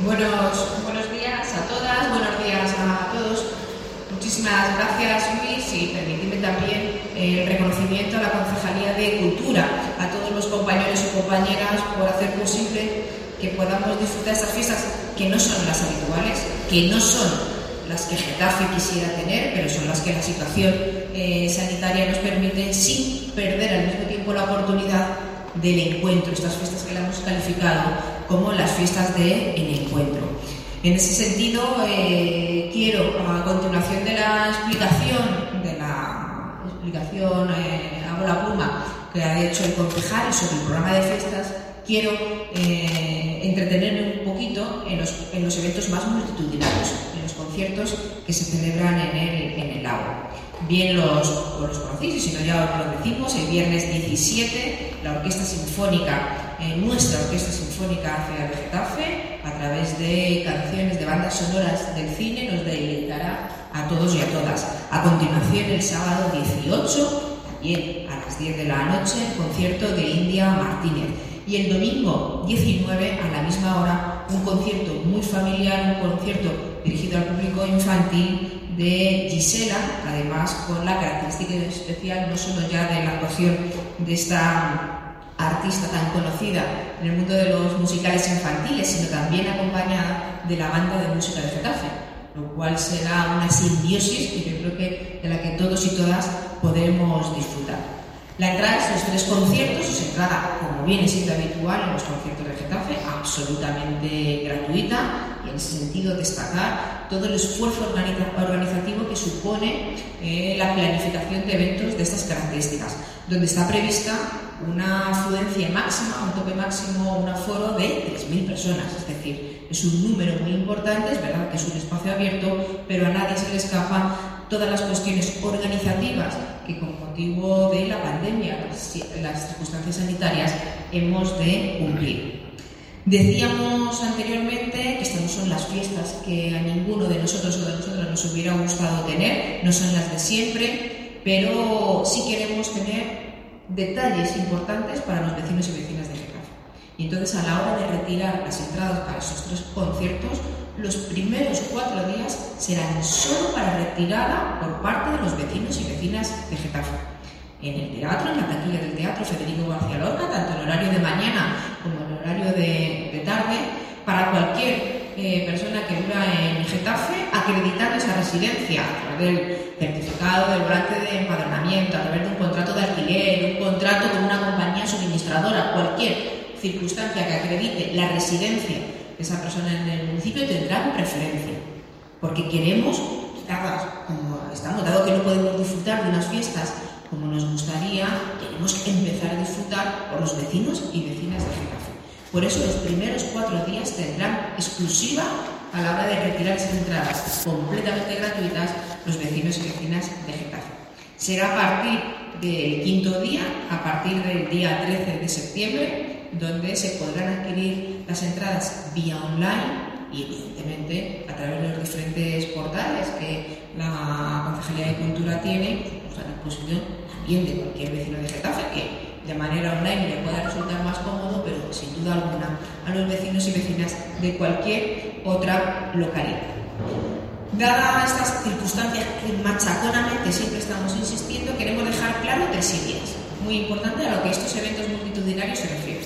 Buenos, buenos días a todas, buenos días a todos. Muchísimas gracias Luis y permitidme también el reconocimiento a la Concejalía de Cultura, a todos los compañeros y compañeras por hacer posible que podamos disfrutar estas fiestas que no son las habituales, que no son las que Getafe quisiera tener, pero son las que la situación eh, sanitaria nos permite sin perder al mismo tiempo la oportunidad del encuentro, estas fiestas que la hemos calificado como las fiestas del encuentro. En ese sentido, eh, quiero, a continuación de la explicación, de la explicación, eh, hago la pluma, que ha hecho el concejal sobre el programa de fiestas, quiero eh, entretenerme un poquito en los, en los, eventos más multitudinarios, en los conciertos que se celebran en el, en el lago. Bien los, los conocéis, y si no ya os lo decimos, el viernes 17 la Orquesta Sinfónica, eh, nuestra Orquesta Sinfónica hace de Getafe, a través de canciones de bandas sonoras del cine, nos deleitará a todos y a todas. A continuación, el sábado 18, también a las 10 de la noche, el concierto de India Martínez. Y el domingo 19, a la misma hora, un concierto muy familiar, un concierto dirigido al público infantil de Gisela, además con la característica especial no solo ya de la actuación de esta artista tan conocida en el mundo de los musicales infantiles, sino también acompañada de la banda de música de Getafe, lo cual será una simbiosis que yo creo que de la que todos y todas podremos disfrutar. La entrada es los tres conciertos, es entrada, como viene siendo habitual en los conciertos de Getafe, absolutamente gratuita, en ese sentido destacar todo el esfuerzo organizativo que supone eh, la planificación de eventos de estas características, donde está prevista una afluencia máxima, un tope máximo, un aforo de 3.000 personas, es decir, es un número muy importante, es verdad que es un espacio abierto, pero a nadie se le escapa todas las cuestiones organizativas que con motivo de la pandemia, las circunstancias sanitarias, hemos de cumplir. Decíamos anteriormente que estas no son las fiestas que a ninguno de nosotros o de nosotras nos hubiera gustado tener, no son las de siempre, pero sí queremos tener detalles importantes para los vecinos y vecinas de Getafe. Y entonces a la hora de retirar las entradas para esos tres conciertos, los primeros cuatro días serán solo para retirada por parte de los vecinos y vecinas de Getafe. En el teatro, en la taquilla del teatro Federico García Lorca, tanto en horario de mañana como en horario de, tarde, para cualquier eh, persona que viva en Getafe, acreditando esa residencia a través del certificado del volante de empadronamiento, a través de un contrato de alquiler, un contrato con una compañía suministradora, cualquier circunstancia que acredite la residencia de esa persona en el municipio tendrá preferencia. Porque queremos, como estamos, dado que no podemos disfrutar de unas fiestas como nos gustaría, queremos empezar a disfrutar por los vecinos y vecinas de Getafe. Por eso los primeros cuatro días tendrán exclusiva a la hora de retirar esas entradas completamente gratuitas los vecinos y vecinas de Getafe. Será a partir del quinto día, a partir del día 13 de septiembre, donde se podrán adquirir las entradas vía online y evidentemente a través de los diferentes portales que la Concejalía de Cultura tiene, pues a disposición también de cualquier vecino de Getafe que de manera online le pueda resultar más cómodo, pero sin duda alguna a los vecinos y vecinas de cualquier otra localidad. Dadas estas circunstancias que machaconamente siempre estamos insistiendo, queremos dejar claro tres ideas, muy importante a lo que estos eventos multitudinarios se refieren.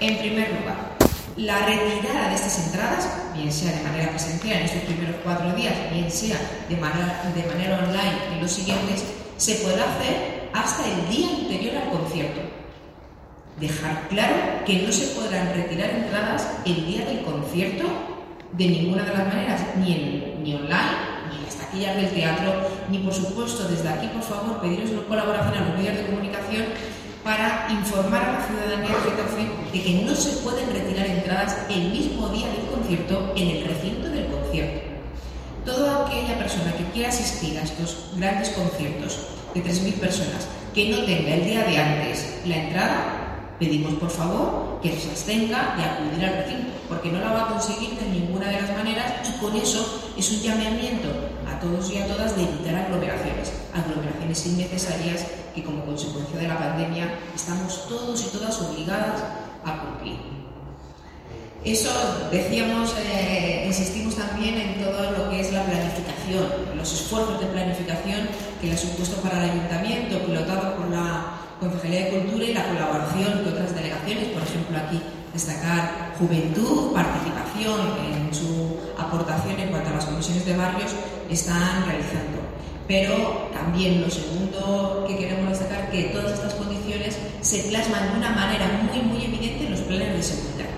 En primer lugar, la retirada de estas entradas, bien sea de manera presencial en estos primeros cuatro días, bien sea de manera, de manera online en los siguientes, se podrá hacer hasta el día anterior al concierto. Dejar claro que no se podrán retirar entradas el día del concierto de ninguna de las maneras, ni, en, ni online, las taquillas del teatro, ni por supuesto desde aquí, por favor, pediros colaboración a los medios de comunicación para informar a la ciudadanía de Getafe de que no se pueden retirar entradas el mismo día del concierto en el recinto del concierto. Toda aquella persona que quiera asistir a estos grandes conciertos de 3.000 personas que no tenga el día de antes la entrada, pedimos por favor que se abstenga de acudir al recinto, porque no la va a conseguir de ninguna de las maneras y con eso es un llamamiento a todos y a todas de evitar aglomeraciones, aglomeraciones innecesarias que como consecuencia de la pandemia estamos todos y todas obligadas a cumplir. Eso decíamos, eh, insistimos también en todo lo que es la planificación, los esfuerzos de planificación que le ha supuesto para el ayuntamiento, pilotado por la Concejalía de Cultura y la colaboración con otras delegaciones, por ejemplo aquí destacar juventud, participación en su aportación en cuanto a las comisiones de barrios están realizando. Pero también lo segundo que queremos destacar que todas estas condiciones se plasman de una manera muy muy evidente en los planes de seguridad.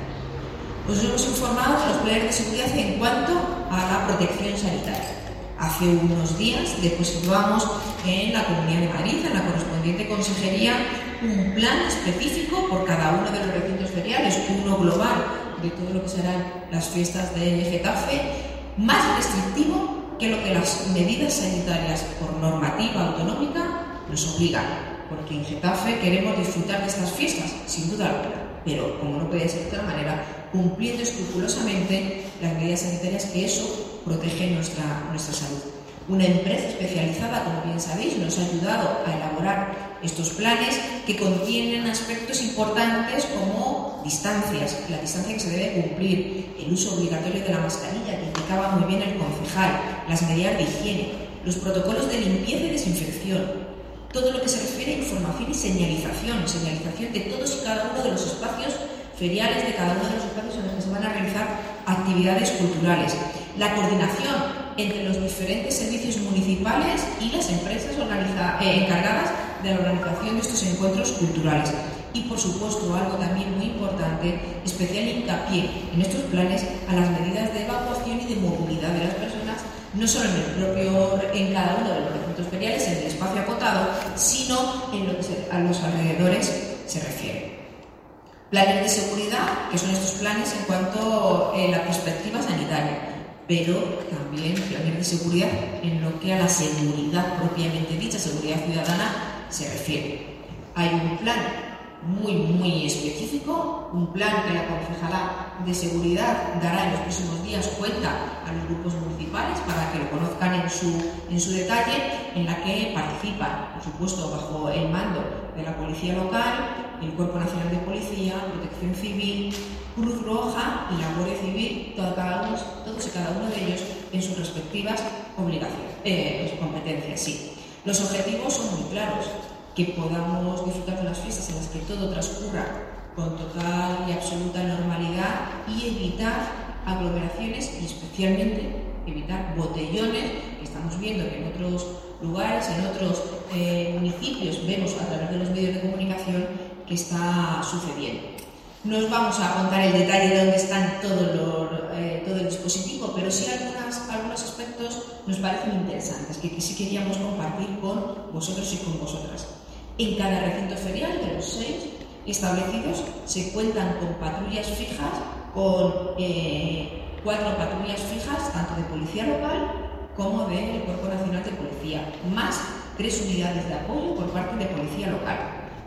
Os hemos informado de los planes de seguridad en cuanto a la protección sanitaria. Hace unos días depositamos en la Comunidad de Madrid, en la correspondiente consejería, un plan específico por cada uno de los recintos uno global de todo lo que serán las fiestas de Getafe, más restrictivo que lo que las medidas sanitarias por normativa autonómica nos obligan. Porque en Getafe queremos disfrutar de estas fiestas, sin duda alguna, pero como no puede ser de otra manera, cumpliendo escrupulosamente las medidas sanitarias que eso protege nuestra, nuestra salud. Una empresa especializada, como bien sabéis, nos ha ayudado a elaborar estos planes que contienen aspectos importantes como distancias, la distancia que se debe cumplir, el uso obligatorio de la mascarilla, que indicaba muy bien el concejal, las medidas de higiene, los protocolos de limpieza y desinfección, todo lo que se refiere a información y señalización, señalización de todos y cada uno de los espacios feriales, de cada uno de los espacios en los que se van a realizar actividades culturales, la coordinación entre los diferentes servicios municipales y las empresas eh, encargadas de la organización de estos encuentros culturales. Y por supuesto, algo también muy importante, especial hincapié en estos planes a las medidas de evacuación y de movilidad de las personas, no solo en el propio, en cada uno de los recintos feriales, en el espacio acotado, sino en lo que a los alrededores se refiere. Planes de seguridad, que son estos planes en cuanto a eh, la perspectiva sanitaria pero también planes de seguridad en lo que a la seguridad propiamente dicha, seguridad ciudadana, se refiere. Hay un plan muy, muy específico, un plan que la concejala de seguridad dará en los próximos días cuenta a los grupos municipales para que lo conozcan en su, en su detalle, en la que participan, por supuesto, bajo el mando de la Policía Local, el Cuerpo Nacional de Policía, Protección Civil, Cruz Roja y la Guardia Civil, todos y cada uno de ellos en sus respectivas obligaciones, eh, competencias. Sí. Los objetivos son muy claros, que podamos disfrutar de las fiestas en las que todo transcurra con total y absoluta normalidad y evitar aglomeraciones y especialmente evitar botellones que estamos viendo que en otros lugares, en otros eh, municipios vemos a través de los medios de comunicación que está sucediendo. No os vamos a contar el detalle de dónde están todo, eh, todo el dispositivo, pero sí algunas, algunos aspectos nos parecen interesantes que, sí queríamos compartir con vosotros y con vosotras. En cada recinto ferial de los seis establecidos se cuentan con patrullas fijas, con eh, cuatro patrullas fijas, tanto de policía local como del Cuerpo Nacional de Policía, más tres unidades de apoyo por parte de policía local.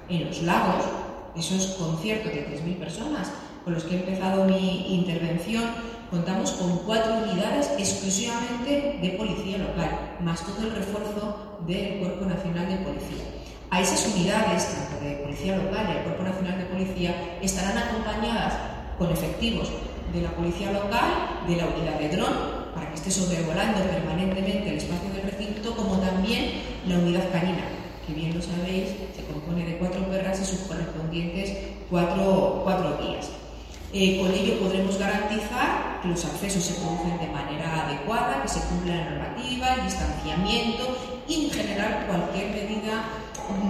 En los lagos esos conciertos de 3.000 personas con los que he empezado mi intervención, contamos con cuatro unidades exclusivamente de policía local, más todo el refuerzo del Cuerpo Nacional de Policía. A esas unidades, tanto de Policía Local y el Cuerpo Nacional de Policía, estarán acompañadas con efectivos de la Policía Local, de la unidad de dron, para que esté sobrevolando permanentemente el espacio del recinto, como también la unidad canina, que bien lo sabéis, se compone de cuatro perras y sus correspondientes cuatro, cuatro guías. Eh, con ello podremos garantizar que los accesos se producen de manera adecuada, que se cumpla la normativa, el distanciamiento y en general cualquier medida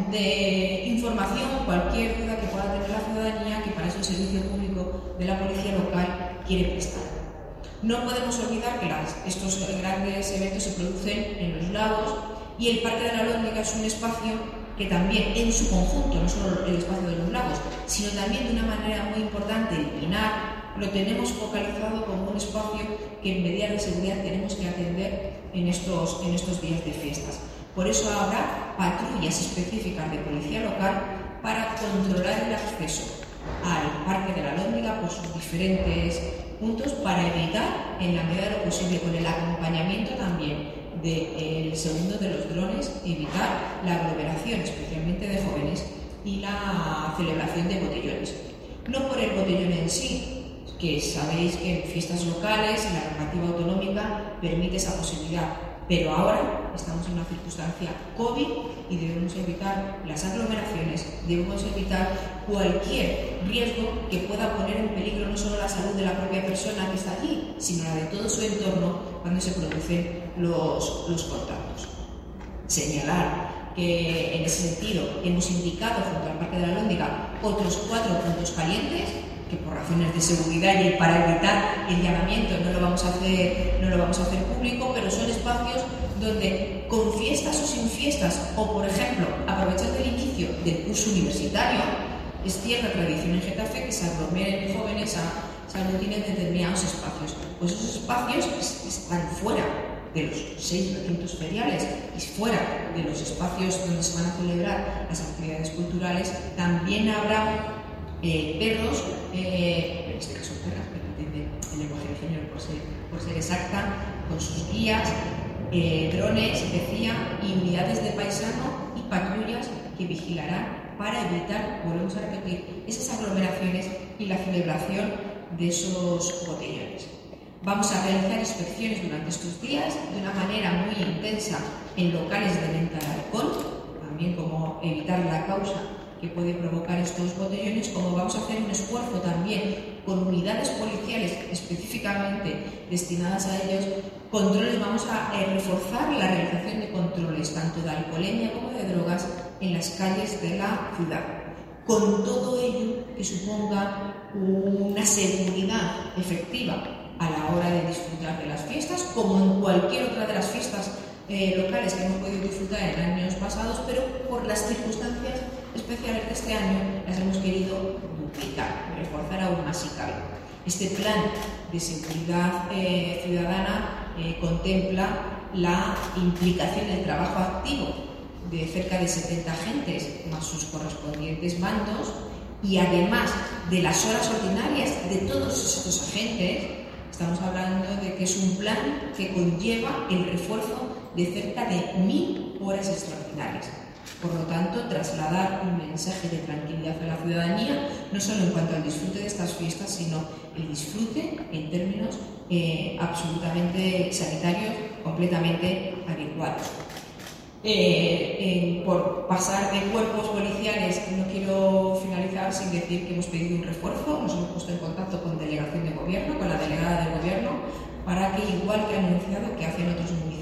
de información, cualquier duda que pueda tener la ciudadanía, que para eso el servicio público de la policía local quiere prestar. No podemos olvidar que estos grandes eventos se producen en los lagos, y el Parque de la Lóndiga es un espacio que también en su conjunto, no solo el espacio de los lagos, sino también de una manera muy importante el Pinar, lo tenemos focalizado como un espacio que en medidas de seguridad tenemos que atender en estos, en estos días de fiestas. Por eso habrá patrullas específicas de policía local para controlar el acceso al Parque de la Lóndiga por sus diferentes puntos para evitar, en la medida de lo posible, con el acompañamiento también del segundo de los drones, evitar la aglomeración, especialmente de jóvenes, y la celebración de botellones. No por el botellón en sí, que sabéis que en fiestas locales la normativa autonómica permite esa posibilidad, pero ahora estamos en una circunstancia COVID y debemos evitar las aglomeraciones, debemos evitar cualquier riesgo que pueda poner en peligro no solo la salud de la propia persona que está allí, sino la de todo su entorno cuando se producen los, los contactos. Señalar que en ese sentido hemos indicado junto al Parque de la Lóndiga otros cuatro puntos calientes que por razones de seguridad y para evitar el llamamiento no lo vamos a hacer, no lo vamos a hacer público, pero son espacios donde con fiestas o sin fiestas, o por ejemplo, aprovechando el inicio del curso universitario, es cierta tradición en Getafe que se aglomeren jóvenes a, se en determinados espacios. Pues esos espacios están fuera de los seis recintos feriales y fuera de los espacios donde se van a celebrar las actividades culturales, también habrá eh, perros, eh, en este caso perras, el lenguaje de género por ser, por exacta, con sus guías, eh, drones, decía, y unidades de paisano y patrullas que vigilarán para evitar, volvemos a repetir, esas aglomeraciones y la celebración de esos botellones. Vamos a realizar inspecciones durante estos días de una manera muy intensa en locales de venta de alcohol, también como evitar la causa que puede provocar estos botellones, como vamos a hacer un esfuerzo también con unidades policiales específicamente destinadas a ellos, controles, vamos a eh, reforzar la realización de controles tanto de alcoholemia como de drogas en las calles de la ciudad, con todo ello que suponga una seguridad efectiva a la hora de disfrutar de las fiestas, como en cualquier otra de las fiestas eh, locales que hemos podido disfrutar en años pasados, pero por las circunstancias especiales de este año las hemos querido duplicar, reforzar aún más si cabe. Este plan de seguridad eh, ciudadana eh, contempla la implicación del trabajo activo de cerca de 70 agentes más sus correspondientes mandos y además de las horas ordinarias de todos estos agentes, estamos hablando de que es un plan que conlleva el refuerzo de cerca de mil horas extraordinarias. Por lo tanto, trasladar un mensaje de tranquilidad a la ciudadanía, no solo en cuanto al disfrute de estas fiestas, sino el disfrute en términos eh, absolutamente sanitarios, completamente adecuados. Eh, por pasar de cuerpos policiales, no quiero finalizar sin decir que hemos pedido un refuerzo, nos hemos puesto en contacto con delegación de gobierno, con la delegada del gobierno, para que, igual que han anunciado que hacen otros municipios,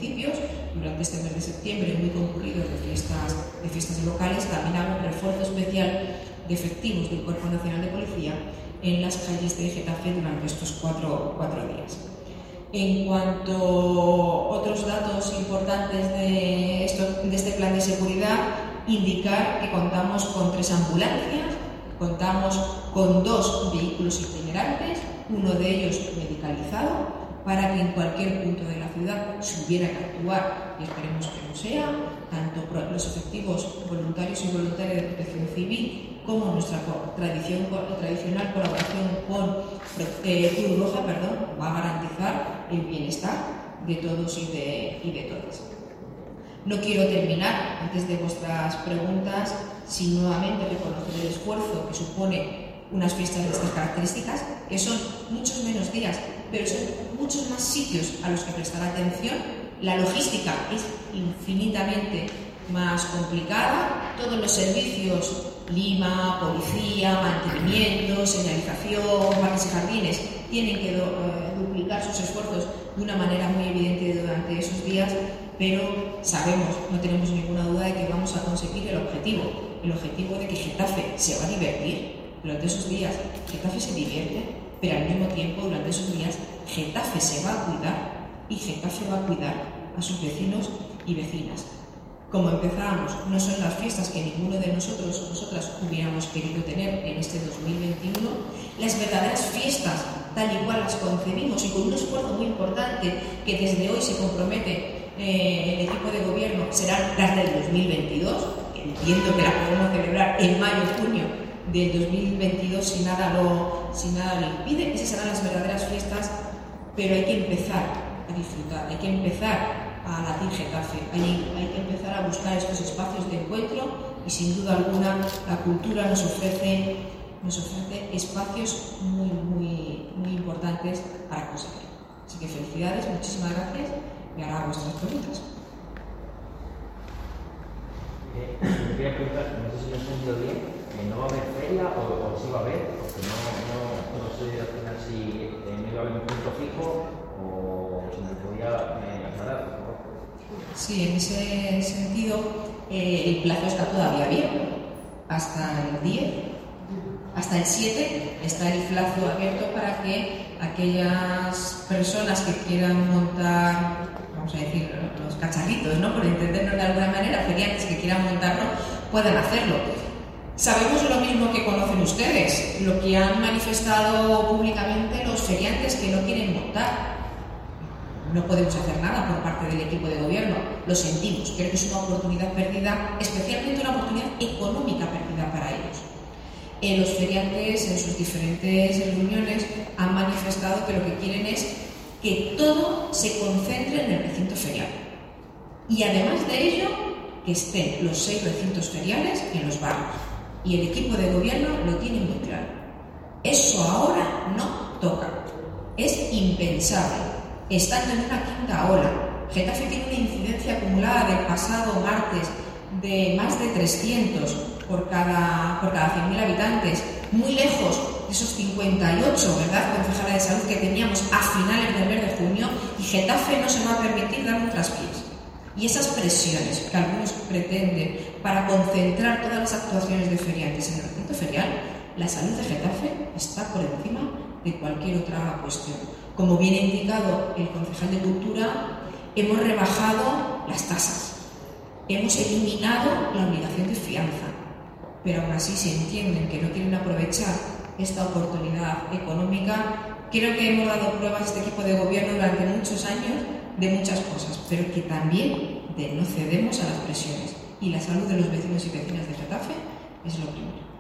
durante este mes de septiembre, muy concurrido de fiestas, de fiestas locales, también haga un refuerzo especial de efectivos del Cuerpo Nacional de Policía en las calles de Getafe durante estos cuatro, cuatro días. En cuanto a otros datos importantes de, esto, de este plan de seguridad, indicar que contamos con tres ambulancias, contamos con dos vehículos itinerantes, uno de ellos medicalizado, para que en cualquier punto de la ciudad se hubiera que actuar, y esperemos que no sea, tanto los efectivos voluntarios y voluntarias de protección civil como nuestra tradición, tradicional colaboración con eh, Roja perdón, va a garantizar el bienestar de todos y de, y de todas. No quiero terminar, antes de vuestras preguntas, sin nuevamente reconocer el esfuerzo que supone unas fiestas de estas características, que son muchos menos días pero son muchos más sitios a los que prestar atención. La logística es infinitamente más complicada. Todos los servicios, Lima, policía, mantenimiento, señalización, parques y jardines, tienen que eh, duplicar sus esfuerzos de una manera muy evidente durante esos días, pero sabemos, no tenemos ninguna duda de que vamos a conseguir el objetivo, el objetivo de que Getafe se va a divertir durante esos días. Getafe se divierte, pero al mismo tiempo durante esos días Getafe se va a cuidar y Getafe va a cuidar a sus vecinos y vecinas. Como empezábamos, no son las fiestas que ninguno de nosotros o nosotras hubiéramos querido tener en este 2021, las verdaderas fiestas, tal y cual las concebimos y con un esfuerzo muy importante que desde hoy se compromete eh, el equipo de gobierno, serán las del 2022, entiendo que las podemos celebrar en mayo junio del 2022 si nada lo, si nada lo impide. Esas serán las verdaderas fiestas, pero hay que empezar a disfrutar, hay que empezar a latir Getafe, hay, hay que empezar a buscar estos espacios de encuentro y sin duda alguna la cultura nos ofrece, nos ofrece espacios muy, muy, muy importantes para conseguir. Así que felicidades, muchísimas gracias y ahora vuestras preguntas. Eh, me quería preguntar, no sé si lo he entendido bien, ¿no va a haber feria o, o sí va a haber? Porque no, sé al final si eh, no iba a haber un punto fijo o si me podía eh, aclarar. Sí, en ese sentido, eh, el plazo está todavía abierto, hasta el 10, hasta el 7 está el plazo abierto para que aquellas personas que quieran montar, vamos a decir, los cacharritos, ¿no? por entendernos de alguna manera, feriantes que quieran montarlo, puedan hacerlo. Sabemos lo mismo que conocen ustedes, lo que han manifestado públicamente los feriantes que no quieren montar no podemos hacer nada por parte del equipo de gobierno. Lo sentimos. Creo que es una oportunidad perdida, especialmente una oportunidad económica perdida para ellos. Eh, los feriantes en sus diferentes reuniones han manifestado que lo que quieren es que todo se concentre en el recinto ferial. Y además de ello, que estén los seis recintos feriales en los barrios. Y el equipo de gobierno lo tiene muy claro. Eso ahora no toca. Es impensable estando en una quinta ola. Getafe tiene una incidencia acumulada del pasado martes de más de 300 por cada, por cada 100.000 habitantes, muy lejos de esos 58, ¿verdad?, concejala de salud que teníamos a finales del mes de junio, y Getafe no se va a permitir dar un traspiés. Y esas presiones que algunos pretenden para concentrar todas las actuaciones de feriantes en el recinto ferial, la salud de Getafe está por encima de cualquier otra cuestión. Como bien ha indicado el concejal de Cultura, hemos rebajado las tasas, hemos eliminado la obligación de fianza, pero aún así se entienden que no quieren aprovechar esta oportunidad económica. Creo que hemos dado pruebas a este equipo de gobierno durante muchos años de muchas cosas, pero que también de no cedemos a las presiones. Y la salud de los vecinos y vecinas de Getafe es lo primero.